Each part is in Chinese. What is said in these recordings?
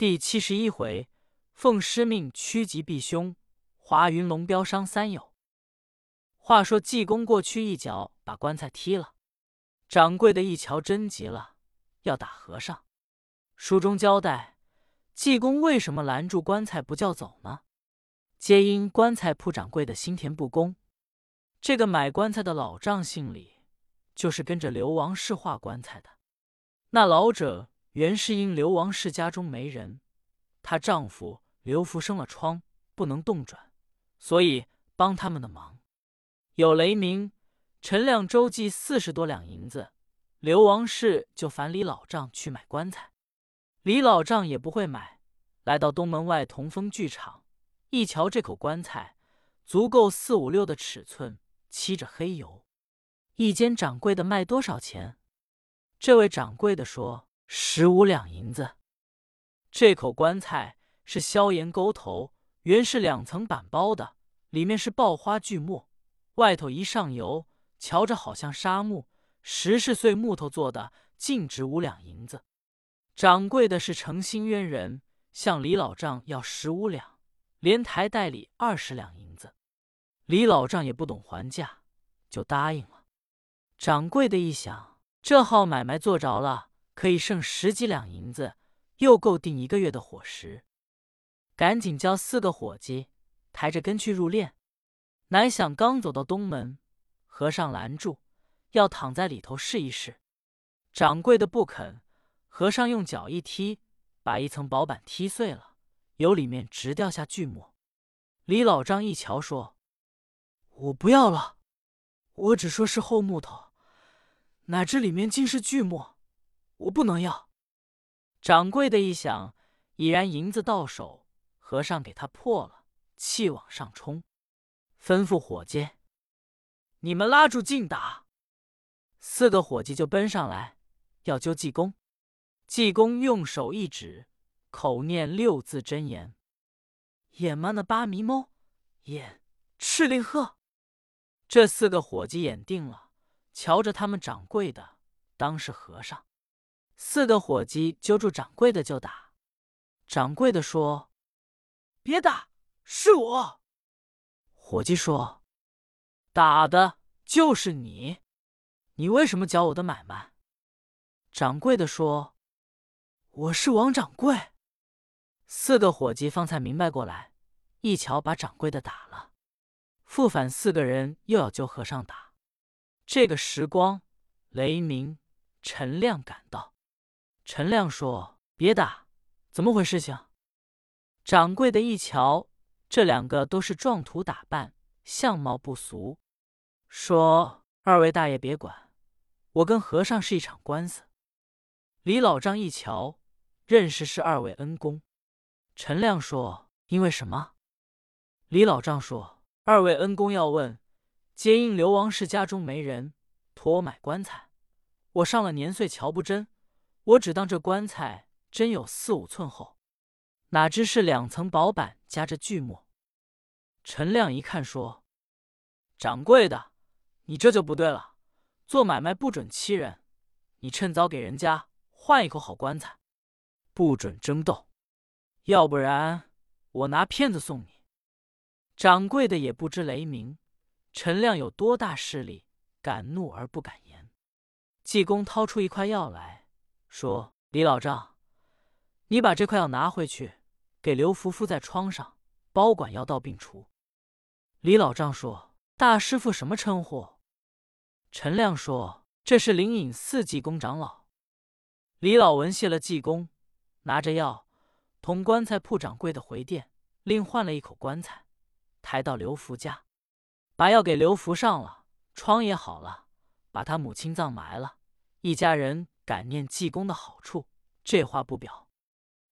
第七十一回，奉师命趋吉避凶，华云龙标伤三友。话说济公过去一脚把棺材踢了，掌柜的一瞧真急了，要打和尚。书中交代，济公为什么拦住棺材不叫走呢？皆因棺材铺掌柜的心田不公。这个买棺材的老丈姓李，就是跟着刘王氏画棺材的。那老者。原是因刘王氏家中没人，她丈夫刘福生了疮，不能动转，所以帮他们的忙。有雷鸣，陈亮周济四十多两银子，刘王氏就烦李老丈去买棺材。李老丈也不会买，来到东门外同丰剧场，一瞧这口棺材，足够四五六的尺寸，漆着黑油。一间掌柜的卖多少钱？这位掌柜的说。十五两银子，这口棺材是萧炎沟头，原是两层板包的，里面是爆花巨木，外头一上油，瞧着好像沙木，十是碎木头做的，净值五两银子。掌柜的是诚心冤人，向李老丈要十五两，连抬带礼二十两银子。李老丈也不懂还价，就答应了。掌柜的一想，这号买卖做着了。可以剩十几两银子，又够订一个月的伙食。赶紧叫四个伙计抬着跟去入殓。乃想刚走到东门，和尚拦住，要躺在里头试一试。掌柜的不肯，和尚用脚一踢，把一层薄板踢碎了，由里面直掉下锯末。李老张一瞧，说：“我不要了，我只说是厚木头，哪知里面竟是锯末。”我不能要。掌柜的一想，已然银子到手，和尚给他破了，气往上冲，吩咐伙计：“你们拉住劲打！”四个伙计就奔上来，要揪济公。济公用手一指，口念六字真言：“眼嘛那八迷蒙，眼赤令鹤。”这四个伙计眼定了，瞧着他们掌柜的，当是和尚。四个伙计揪住掌柜的就打，掌柜的说：“别打，是我。”伙计说：“打的就是你，你为什么搅我的买卖？”掌柜的说：“我是王掌柜。”四个伙计方才明白过来，一瞧把掌柜的打了，复返四个人又要揪和尚打。这个时光，雷鸣、陈亮赶到。陈亮说：“别打，怎么回事？情？”掌柜的一瞧，这两个都是壮土打扮，相貌不俗，说：“二位大爷别管，我跟和尚是一场官司。”李老丈一瞧，认识是二位恩公。陈亮说：“因为什么？”李老丈说：“二位恩公要问，皆因刘王氏家中没人，托我买棺材，我上了年岁，瞧不真。”我只当这棺材真有四五寸厚，哪知是两层薄板夹着锯末。陈亮一看说：“掌柜的，你这就不对了。做买卖不准欺人，你趁早给人家换一口好棺材，不准争斗，要不然我拿片子送你。”掌柜的也不知雷鸣，陈亮有多大势力，敢怒而不敢言。济公掏出一块药来。说：“李老丈，你把这块药拿回去，给刘福敷在疮上，保管药到病除。”李老丈说：“大师傅什么称呼？”陈亮说：“这是灵隐寺济公长老。”李老文谢了济公，拿着药，同棺材铺掌柜的回店，另换了一口棺材，抬到刘福家，把药给刘福上了，疮也好了，把他母亲葬埋了，一家人。感念济公的好处，这话不表，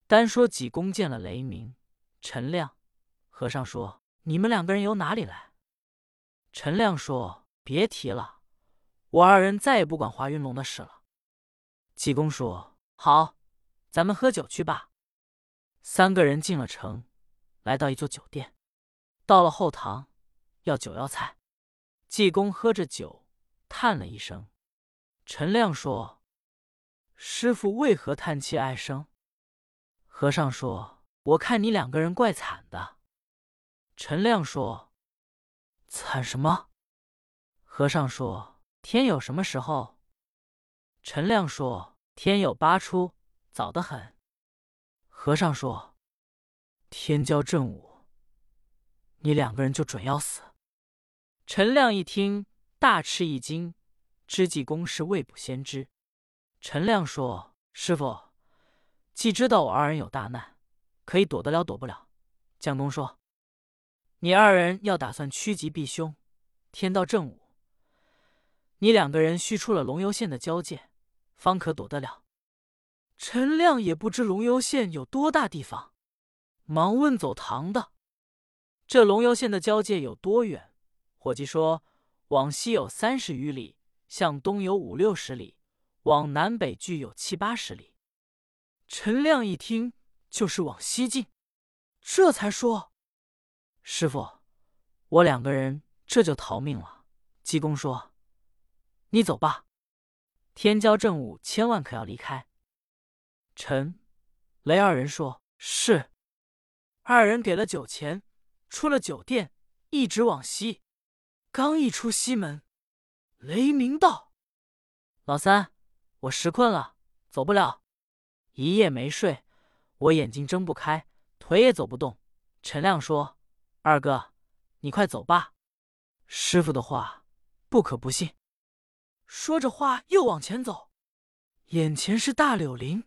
单说济公见了雷鸣、陈亮。和尚说：“你们两个人由哪里来？”陈亮说：“别提了，我二人再也不管华云龙的事了。”济公说：“好，咱们喝酒去吧。”三个人进了城，来到一座酒店，到了后堂，要酒要菜。济公喝着酒，叹了一声。陈亮说。师傅为何叹气唉声？和尚说：“我看你两个人怪惨的。”陈亮说：“惨什么？”和尚说：“天有什么时候？”陈亮说：“天有八出，早得很。”和尚说：“天骄正午，你两个人就准要死。”陈亮一听，大吃一惊，知济公是未卜先知。陈亮说：“师傅，既知道我二人有大难，可以躲得了，躲不了。”江东说：“你二人要打算趋吉避凶，天到正午，你两个人须出了龙游县的交界，方可躲得了。”陈亮也不知龙游县有多大地方，忙问走堂的：“这龙游县的交界有多远？”伙计说：“往西有三十余里，向东有五六十里，往南北距有七八十里。”陈亮一听，就是往西进，这才说：“师傅，我两个人这就逃命了。”济公说：“你走吧，天骄正午，千万可要离开。”陈、雷二人说：“是。”二人给了酒钱，出了酒店，一直往西。刚一出西门，雷鸣道：“老三，我实困了，走不了。一夜没睡，我眼睛睁不开，腿也走不动。”陈亮说：“二哥，你快走吧，师傅的话不可不信。”说着话又往前走，眼前是大柳林。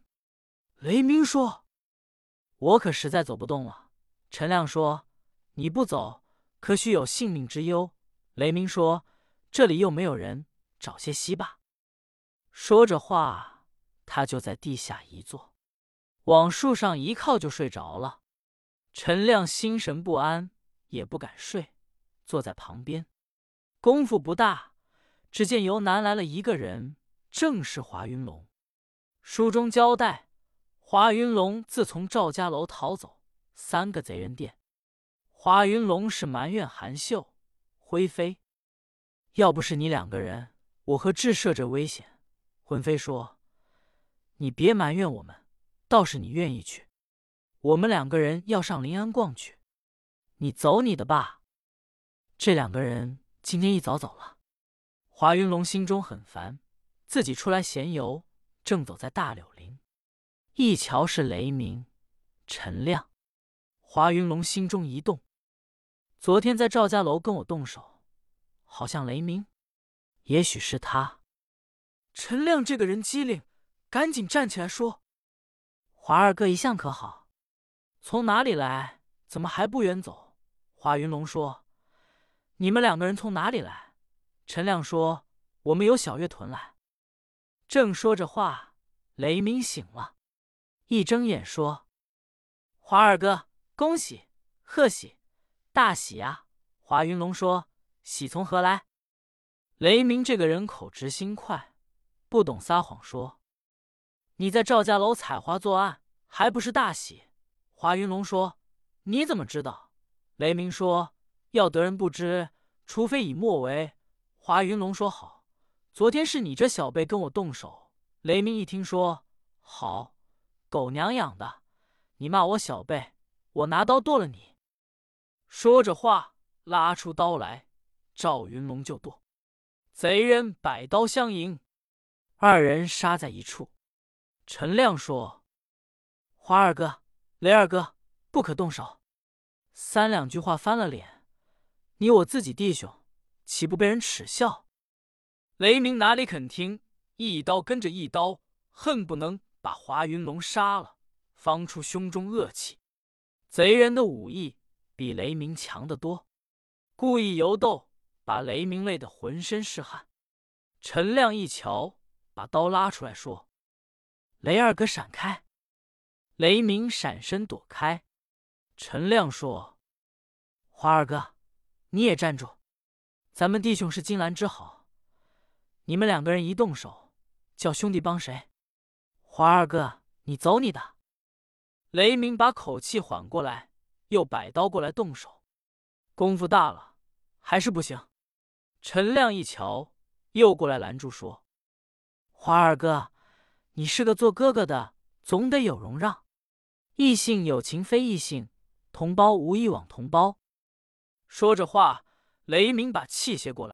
雷鸣说：“我可实在走不动了。”陈亮说：“你不走，可许有性命之忧。”雷鸣说：“这里又没有人，找些息吧。”说着话，他就在地下一坐，往树上一靠，就睡着了。陈亮心神不安，也不敢睡，坐在旁边。功夫不大，只见由南来了一个人，正是华云龙。书中交代。华云龙自从赵家楼逃走，三个贼人店，华云龙是埋怨韩秀、灰飞。要不是你两个人，我和智设这危险。魂飞说：“你别埋怨我们，倒是你愿意去。我们两个人要上临安逛去，你走你的吧。”这两个人今天一早走了。华云龙心中很烦，自己出来闲游，正走在大柳林。一瞧是雷鸣、陈亮，华云龙心中一动。昨天在赵家楼跟我动手，好像雷鸣，也许是他。陈亮这个人机灵，赶紧站起来说：“华二哥一向可好？从哪里来？怎么还不远走？”华云龙说：“你们两个人从哪里来？”陈亮说：“我们由小月屯来。”正说着话，雷鸣醒了。一睁眼说：“华二哥，恭喜，贺喜，大喜啊！”华云龙说：“喜从何来？”雷鸣这个人口直心快，不懂撒谎，说：“你在赵家楼采花作案，还不是大喜？”华云龙说：“你怎么知道？”雷鸣说：“要得人不知，除非以莫为。”华云龙说：“好，昨天是你这小辈跟我动手。”雷鸣一听说：“好。”狗娘养的！你骂我小辈，我拿刀剁了你！说着话，拉出刀来，赵云龙就剁。贼人摆刀相迎，二人杀在一处。陈亮说：“花二哥、雷二哥，不可动手。”三两句话翻了脸，你我自己弟兄，岂不被人耻笑？雷鸣哪里肯听，一刀跟着一刀，恨不能。把华云龙杀了，方出胸中恶气。贼人的武艺比雷鸣强得多，故意游斗，把雷鸣累得浑身是汗。陈亮一瞧，把刀拉出来说：“雷二哥，闪开！”雷鸣闪身躲开。陈亮说：“华二哥，你也站住！咱们弟兄是金兰之好，你们两个人一动手，叫兄弟帮谁？”华二哥，你走你的。雷鸣把口气缓过来，又摆刀过来动手，功夫大了，还是不行。陈亮一瞧，又过来拦住说：“华二哥，你是个做哥哥的，总得有容让。异性有情非异性，同胞无义枉同胞。”说着话，雷鸣把气泄过来。